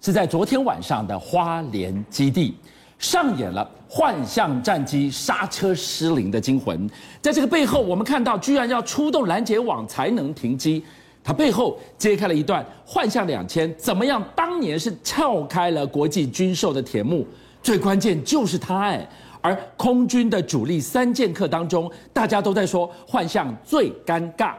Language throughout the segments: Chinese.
是在昨天晚上的花莲基地上演了幻象战机刹车失灵的惊魂。在这个背后，我们看到居然要出动拦截网才能停机。它背后揭开了一段幻象两千怎么样当年是撬开了国际军售的铁幕。最关键就是它哎，而空军的主力三剑客当中，大家都在说幻象最尴尬。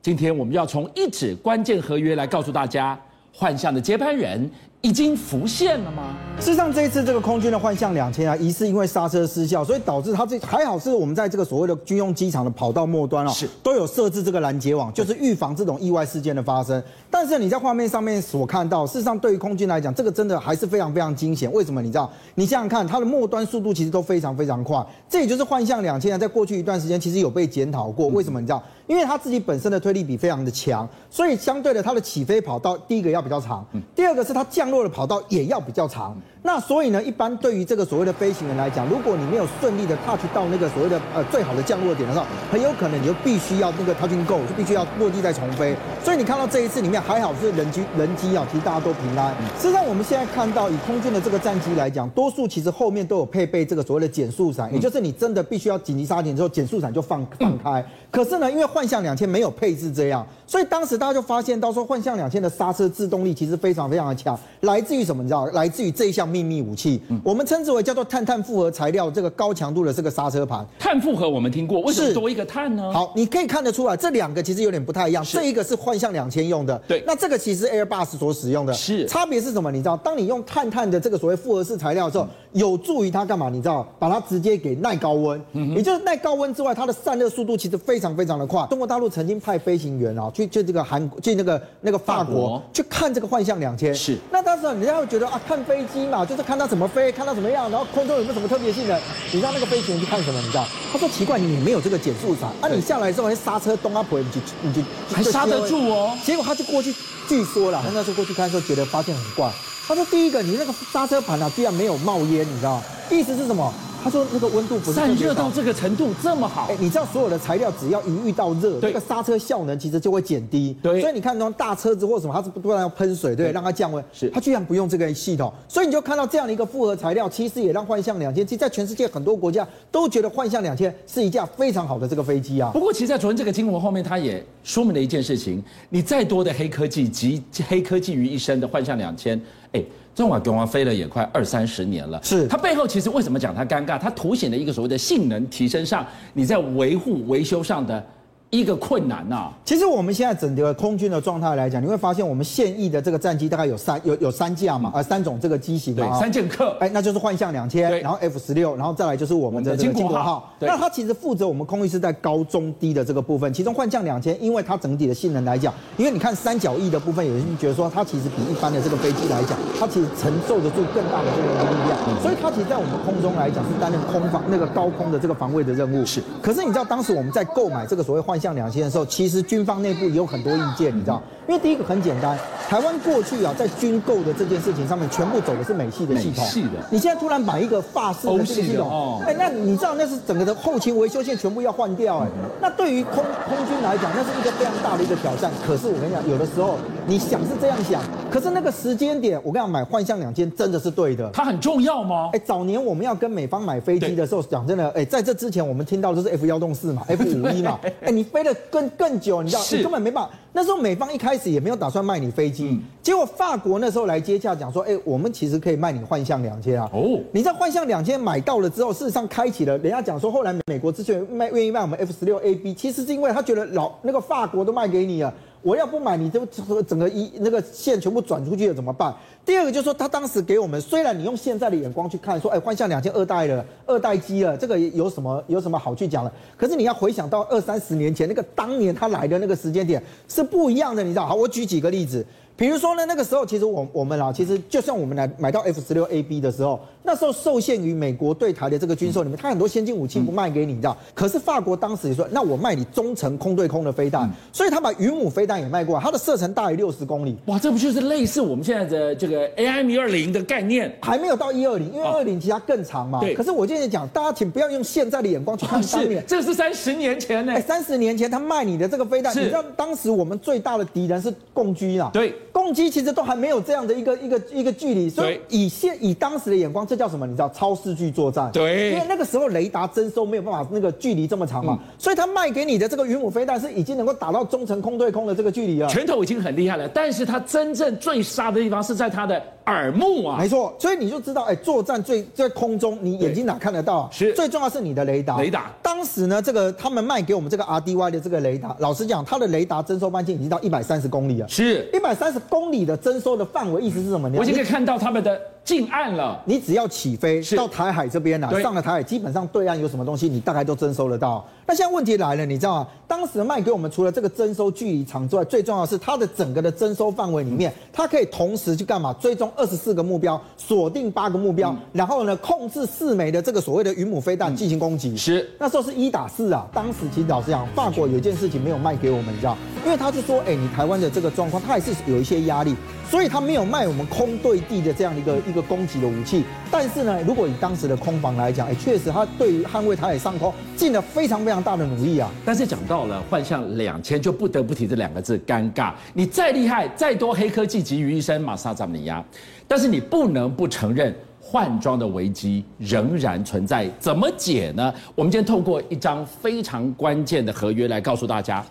今天我们要从一纸关键合约来告诉大家，幻象的接班人。已经浮现了吗？事实上，这一次这个空军的幻象两千啊，疑似因为刹车失效，所以导致它这还好是我们在这个所谓的军用机场的跑道末端哦，是都有设置这个拦截网，就是预防这种意外事件的发生。但是你在画面上面所看到，事实上对于空军来讲，这个真的还是非常非常惊险。为什么？你知道？你想想看，它的末端速度其实都非常非常快。这也就是幻象两千啊，在过去一段时间其实有被检讨过。为什么？你知道？因为它自己本身的推力比非常的强，所以相对的它的起飞跑道，第一个要比较长，第二个是它降落的跑道也要比较长。那所以呢，一般对于这个所谓的飞行员来讲，如果你没有顺利的 touch 到那个所谓的呃最好的降落点的时候，很有可能你就必须要那个 touching go，就必须要落地再重飞。所以你看到这一次里面还好是人机人机啊，其实大家都平安。事实际上我们现在看到以空军的这个战机来讲，多数其实后面都有配备这个所谓的减速伞，也就是你真的必须要紧急刹停之后，减速伞就放放开。可是呢，因为幻象两千没有配置这样，所以当时大家就发现到说，幻象两千的刹车制动力其实非常非常的强，来自于什么？你知道？来自于这一项。秘密武器，我们称之为叫做碳碳复合材料，这个高强度的这个刹车盘。碳复合我们听过，为什么多一个碳呢？好，你可以看得出来，这两个其实有点不太一样。这一个是幻象两千用的，对。那这个其实 Airbus 所使用的，是差别是什么？你知道，当你用碳碳的这个所谓复合式材料的时候，有助于它干嘛？你知道，把它直接给耐高温，也就是耐高温之外，它的散热速度其实非常非常的快。中国大陆曾经派飞行员啊，去去这个韩去那个那个法国去看这个幻象两千，是。那当时人家会觉得啊，看飞机嘛，就是看它怎么飞。看它怎么样，然后空中有没有什么特别性的？你知道那个飞行员去看什么？你知道？他说奇怪，你没有这个减速伞啊！你下来之后，刹车东啊，你就你就还刹得住哦。结果他就过去，据说了，他那时候过去看的时候，觉得发现很怪。他说第一个，你那个刹车盘啊，居然没有冒烟，你知道？意思是什么？他说那个温度不是散热到这个程度这么好，哎，你知道所有的材料只要一遇到热，这个刹车效能其实就会减低。对，所以你看那种大车子或什么，它是不断要喷水，对，让它降温。是，它居然不用这个系统，所以你就看到这样的一个复合材料，其实也让幻象两千，其实在全世界很多国家都觉得幻象两千是一架非常好的这个飞机啊。不过，其实，在昨天这个新闻后面，它也说明了一件事情：你再多的黑科技集黑科技于一身的幻象两千，哎。这种东啊飞了也快二三十年了，是它背后其实为什么讲它尴尬？它凸显了一个所谓的性能提升上，你在维护维修上的。一个困难呐、啊。其实我们现在整个空军的状态来讲，你会发现我们现役的这个战机大概有三有有三架嘛，呃三种这个机型的、对，三剑客，哎，那就是幻象两千，然后 F 十六，然后再来就是我们的这个经国号。那它其实负责我们空域是在高中低的这个部分，其中幻象两千，因为它整体的性能来讲，因为你看三角翼的部分，有人觉得说它其实比一般的这个飞机来讲，它其实承受得住更大的这个力量，所以它其实在我们空中来讲是担任空防那个高空的这个防卫的任务。是，可是你知道当时我们在购买这个所谓幻象两千的时候，其实军方内部也有很多意见，你知道？因为第一个很简单，台湾过去啊，在军购的这件事情上面，全部走的是美系的系统。美系的。你现在突然买一个法式的这个系统，哎，那你知道那是整个的后勤维修线全部要换掉，哎，那对于空空军来讲，那是一个非常大的一个挑战。可是我跟你讲，有的时候你想是这样想，可是那个时间点，我跟你讲，买幻象两千真的是对的。它很重要吗？哎，早年我们要跟美方买飞机的时候，讲真的，哎，在这之前我们听到的都是 F 幺洞四嘛，F 五一嘛，哎，你飞得更更。久，你知道，你根本没办法。那时候美方一开始也没有打算卖你飞机，嗯、结果法国那时候来接洽，讲说，哎、欸，我们其实可以卖你幻象两千啊。哦，你在幻象两千买到了之后，事实上开启了，人家讲说，后来美国之所以卖愿意卖我们 F 十六 A B，其实是因为他觉得老那个法国都卖给你了。我要不买，你就整个一那个线全部转出去了怎么办？第二个就是说，他当时给我们，虽然你用现在的眼光去看，说，哎，换向两千二代了，二代机了，这个有什么有什么好去讲了？可是你要回想到二三十年前那个当年他来的那个时间点是不一样的，你知道？好，我举几个例子。比如说呢，那个时候其实我我们啊，其实就算我们来买到 F 十六 A B 的时候，那时候受限于美国对台的这个军售里面，它很多先进武器不卖给你，你知道？可是法国当时也说，那我卖你中程空对空的飞弹，所以他把云母飞弹也卖过来，它的射程大于六十公里。哇，这不就是类似我们现在的这个 AIM 一二零的概念？还没有到一二零，因为二零其实它更长嘛。对。可是我今天讲，大家请不要用现在的眼光去看当年，这是三十年前呢。三十年前他卖你的这个飞弹，你知道当时我们最大的敌人是共军啊。对。攻击其实都还没有这样的一个一个一个距离，所以以现以当时的眼光，这叫什么？你知道超视距作战？对，因为那个时候雷达征收没有办法那个距离这么长嘛，嗯、所以他卖给你的这个云母飞弹是已经能够打到中程空对空的这个距离了。拳头已经很厉害了，但是他真正最杀的地方是在他的耳目啊。没错，所以你就知道，哎，作战最在空中，你眼睛哪看得到？啊是，最重要是你的雷达。雷达。当时呢，这个他们卖给我们这个 RDY 的这个雷达，老实讲，它的雷达征收半径已经到一百三十公里了。是，一百三十公里的征收的范围，意思是什么？我已经可以看到他们的。近岸了，你只要起飞到台海这边啊，上了台海，基本上对岸有什么东西，你大概都征收得到。那现在问题来了，你知道吗？当时卖给我们除了这个征收距离长之外，最重要的是它的整个的征收范围里面，它可以同时去干嘛？追踪二十四个目标，锁定八个目标，然后呢，控制四枚的这个所谓的云母飞弹进行攻击。是，那时候是一打四啊。当时其实老实讲，法国有一件事情没有卖给我们，你知道，因为他是说，哎，你台湾的这个状况，他还是有一些压力。所以他没有卖我们空对地的这样一个一个攻击的武器，但是呢，如果以当时的空防来讲，哎，确实他对于捍卫台海上空尽了非常非常大的努力啊。但是讲到了幻象两千，就不得不提这两个字：尴尬。你再厉害，再多黑科技集于一身，玛莎扎米亚，但是你不能不承认换装的危机仍然存在。怎么解呢？我们今天透过一张非常关键的合约来告诉大家，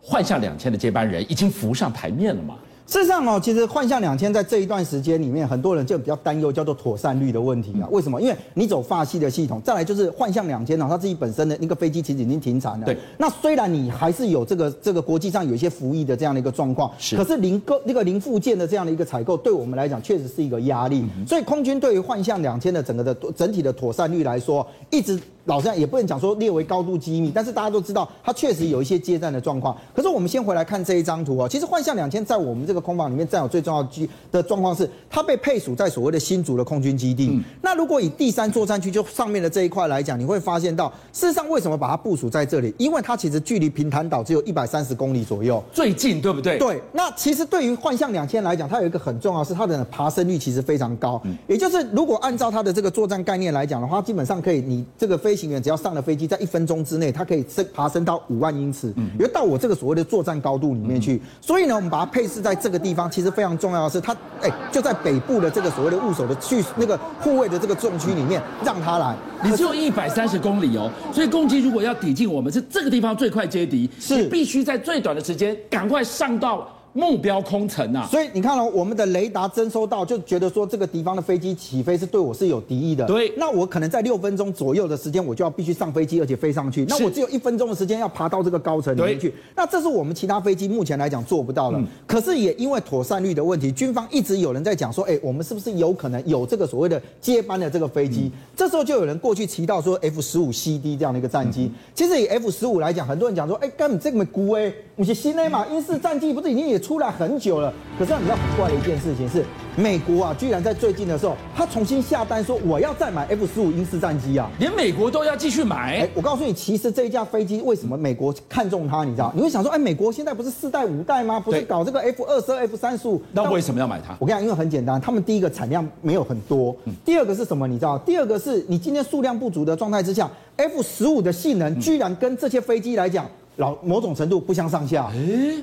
幻象两千的接班人已经浮上台面了吗？事实上哦，其实幻象两千在这一段时间里面，很多人就比较担忧叫做妥善率的问题啊。为什么？因为你走法系的系统，再来就是幻象两千呢，它自己本身的那个飞机其实已经停产了。对。那虽然你还是有这个这个国际上有一些服役的这样的一个状况，是。可是零个那个零附件的这样的一个采购，对我们来讲确实是一个压力。所以空军对于幻象两千的整个的整体的妥善率来说，一直。老实讲也不能讲说列为高度机密，但是大家都知道它确实有一些接战的状况。可是我们先回来看这一张图啊，其实幻象两千在我们这个空防里面占有最重要的的状况是，它被配属在所谓的新竹的空军基地。嗯、那如果以第三作战区就上面的这一块来讲，你会发现到，事实上为什么把它部署在这里？因为它其实距离平潭岛只有一百三十公里左右，最近对不对？对。那其实对于幻象两千来讲，它有一个很重要是它的爬升率其实非常高。嗯、也就是如果按照它的这个作战概念来讲的话，基本上可以，你这个飞行员只要上了飞。机在一分钟之内，它可以升爬升到五万英尺，嗯，因为到我这个所谓的作战高度里面去。所以呢，我们把它配置在这个地方，其实非常重要的是，他哎就在北部的这个所谓的务守的去那个护卫的这个重区里面，让他来。你只有一百三十公里哦，所以攻击如果要抵近我们，是这个地方最快接敌，是必须在最短的时间赶快上到。目标空层啊，所以你看哦，我们的雷达侦收到，就觉得说这个敌方的飞机起飞是对我是有敌意的。对，那我可能在六分钟左右的时间，我就要必须上飞机，而且飞上去。那我只有一分钟的时间要爬到这个高层里面去。那这是我们其他飞机目前来讲做不到的。可是也因为妥善率的问题，军方一直有人在讲说，哎，我们是不是有可能有这个所谓的接班的这个飞机？这时候就有人过去提到说 F 十五 CD 这样的一个战机。其实以 F 十五来讲，很多人讲说，哎，根本这么孤哎，我是新的嘛？英式战机不是已经也出来很久了？可是你知道很怪的一件事情是，美国啊，居然在最近的时候，他重新下单说我要再买 F 十五英式战机啊，连美国都要继续买。哎，我告诉你，其实这一架飞机为什么美国看中它？你知道？你会想说，哎，美国现在不是四代五代吗？不是搞这个 F 二十二、F 三十五？那为什么要买它？我跟你讲，因为很简单，他们第一个产量没有很多，第二个是什么？你知道？第二个是你今天数量不足的状态之下，F 十五的性能居然跟这些飞机来讲。老某种程度不相上下，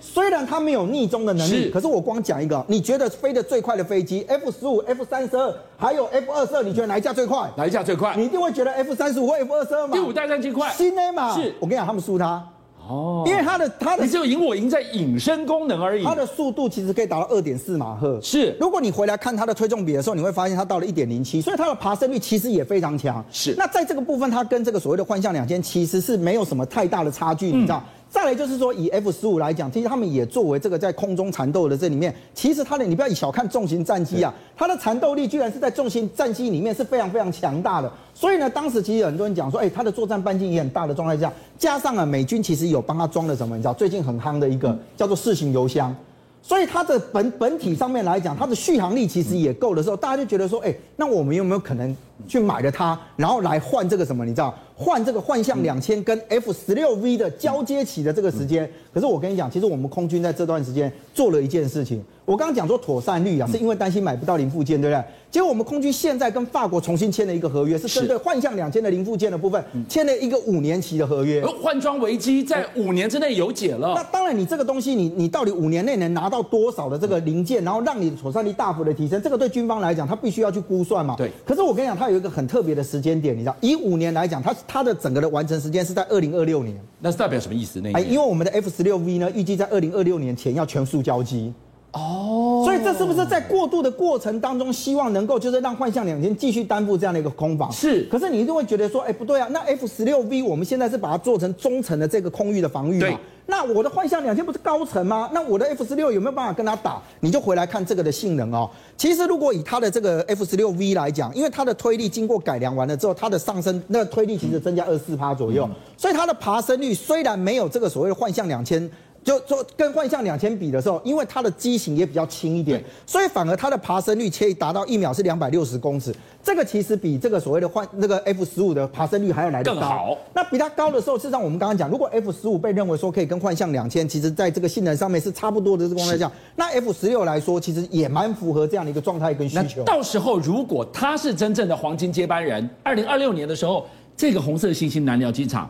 虽然它没有逆中的能力，可是我光讲一个，你觉得飞得最快的飞机 F 十五、F 三十二，还有 F 二十二，你觉得哪一架最快？哪一架最快？你一定会觉得 F 三十五或 F 二十二嘛？第五代战机快，新的嘛？是，我跟你讲，他们输它。哦，因为它的它的你只有赢我赢在隐身功能而已。它的速度其实可以达到二点四马赫。是，如果你回来看它的推重比的时候，你会发现它到了一点零七，所以它的爬升率其实也非常强。是，那在这个部分，它跟这个所谓的幻象两千其实是没有什么太大的差距，你知道？嗯再来就是说，以 F 十五来讲，其实他们也作为这个在空中缠斗的这里面，其实它的你不要小看重型战机啊，它的缠斗力居然是在重型战机里面是非常非常强大的。所以呢，当时其实很多人讲说，哎，它的作战半径也很大的状态下，加上啊，美军其实有帮它装了什么，你知道，最近很夯的一个叫做四型油箱，所以它的本本体上面来讲，它的续航力其实也够的时候，大家就觉得说，哎，那我们有没有可能？去买了它，然后来换这个什么？你知道，换这个幻象两千跟 F 十六 V 的交接期的这个时间。可是我跟你讲，其实我们空军在这段时间做了一件事情。我刚刚讲说妥善率啊，是因为担心买不到零附件，对不对？结果我们空军现在跟法国重新签了一个合约，是针对幻象两千的零附件的部分签了一个五年期的合约。而换装危机在五年之内有解了。那当然，你这个东西你，你你到底五年内能拿到多少的这个零件，然后让你的妥善率大幅的提升，这个对军方来讲，他必须要去估算嘛。对。可是我跟你讲，它有一个很特别的时间点，你知道，以五年来讲，它它的整个的完成时间是在二零二六年。那是代表什么意思？那哎，因为我们的 F 十六 V 呢，预计在二零二六年前要全速交机。哦，所以这是不是在过渡的过程当中，希望能够就是让幻象两千继续担负这样的一个空防？是。可是你一定会觉得说，哎，不对啊，那 F 十六 V 我们现在是把它做成中层的这个空域的防御嘛？对。那我的幻象两千不是高层吗？那我的 F 十六有没有办法跟它打？你就回来看这个的性能哦。其实如果以它的这个 F 十六 V 来讲，因为它的推力经过改良完了之后，它的上升那个推力其实增加二十四趴左右，嗯、所以它的爬升率虽然没有这个所谓的幻象两千。就就跟幻象两千比的时候，因为它的机型也比较轻一点，所以反而它的爬升率可以达到一秒是两百六十公尺。这个其实比这个所谓的幻那个 F 十五的爬升率还要来得高。更好。那比它高的时候，事实上我们刚刚讲，如果 F 十五被认为说可以跟幻象两千，其实在这个性能上面是差不多的这个状态下，那 F 十六来说，其实也蛮符合这样的一个状态跟需求。到时候如果它是真正的黄金接班人，二零二六年的时候，这个红色星星南寮机场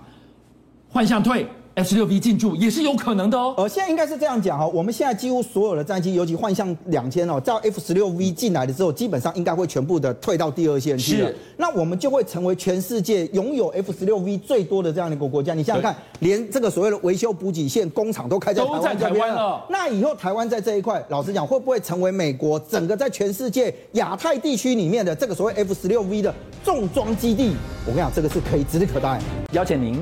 幻象退。F 十六 V 进驻也是有可能的哦。呃，现在应该是这样讲哈，我们现在几乎所有的战机，尤其幻象两千哦，到 F 十六 V 进来的时候，基本上应该会全部的退到第二线去了。是。那我们就会成为全世界拥有 F 十六 V 最多的这样的一个国家。你想想看，连这个所谓的维修补给线工厂都开在台湾，都在台湾了。那以后台湾在这一块，老实讲，会不会成为美国整个在全世界亚太地区里面的这个所谓 F 十六 V 的重装基地？我跟你讲，这个是可以指日可待。邀请您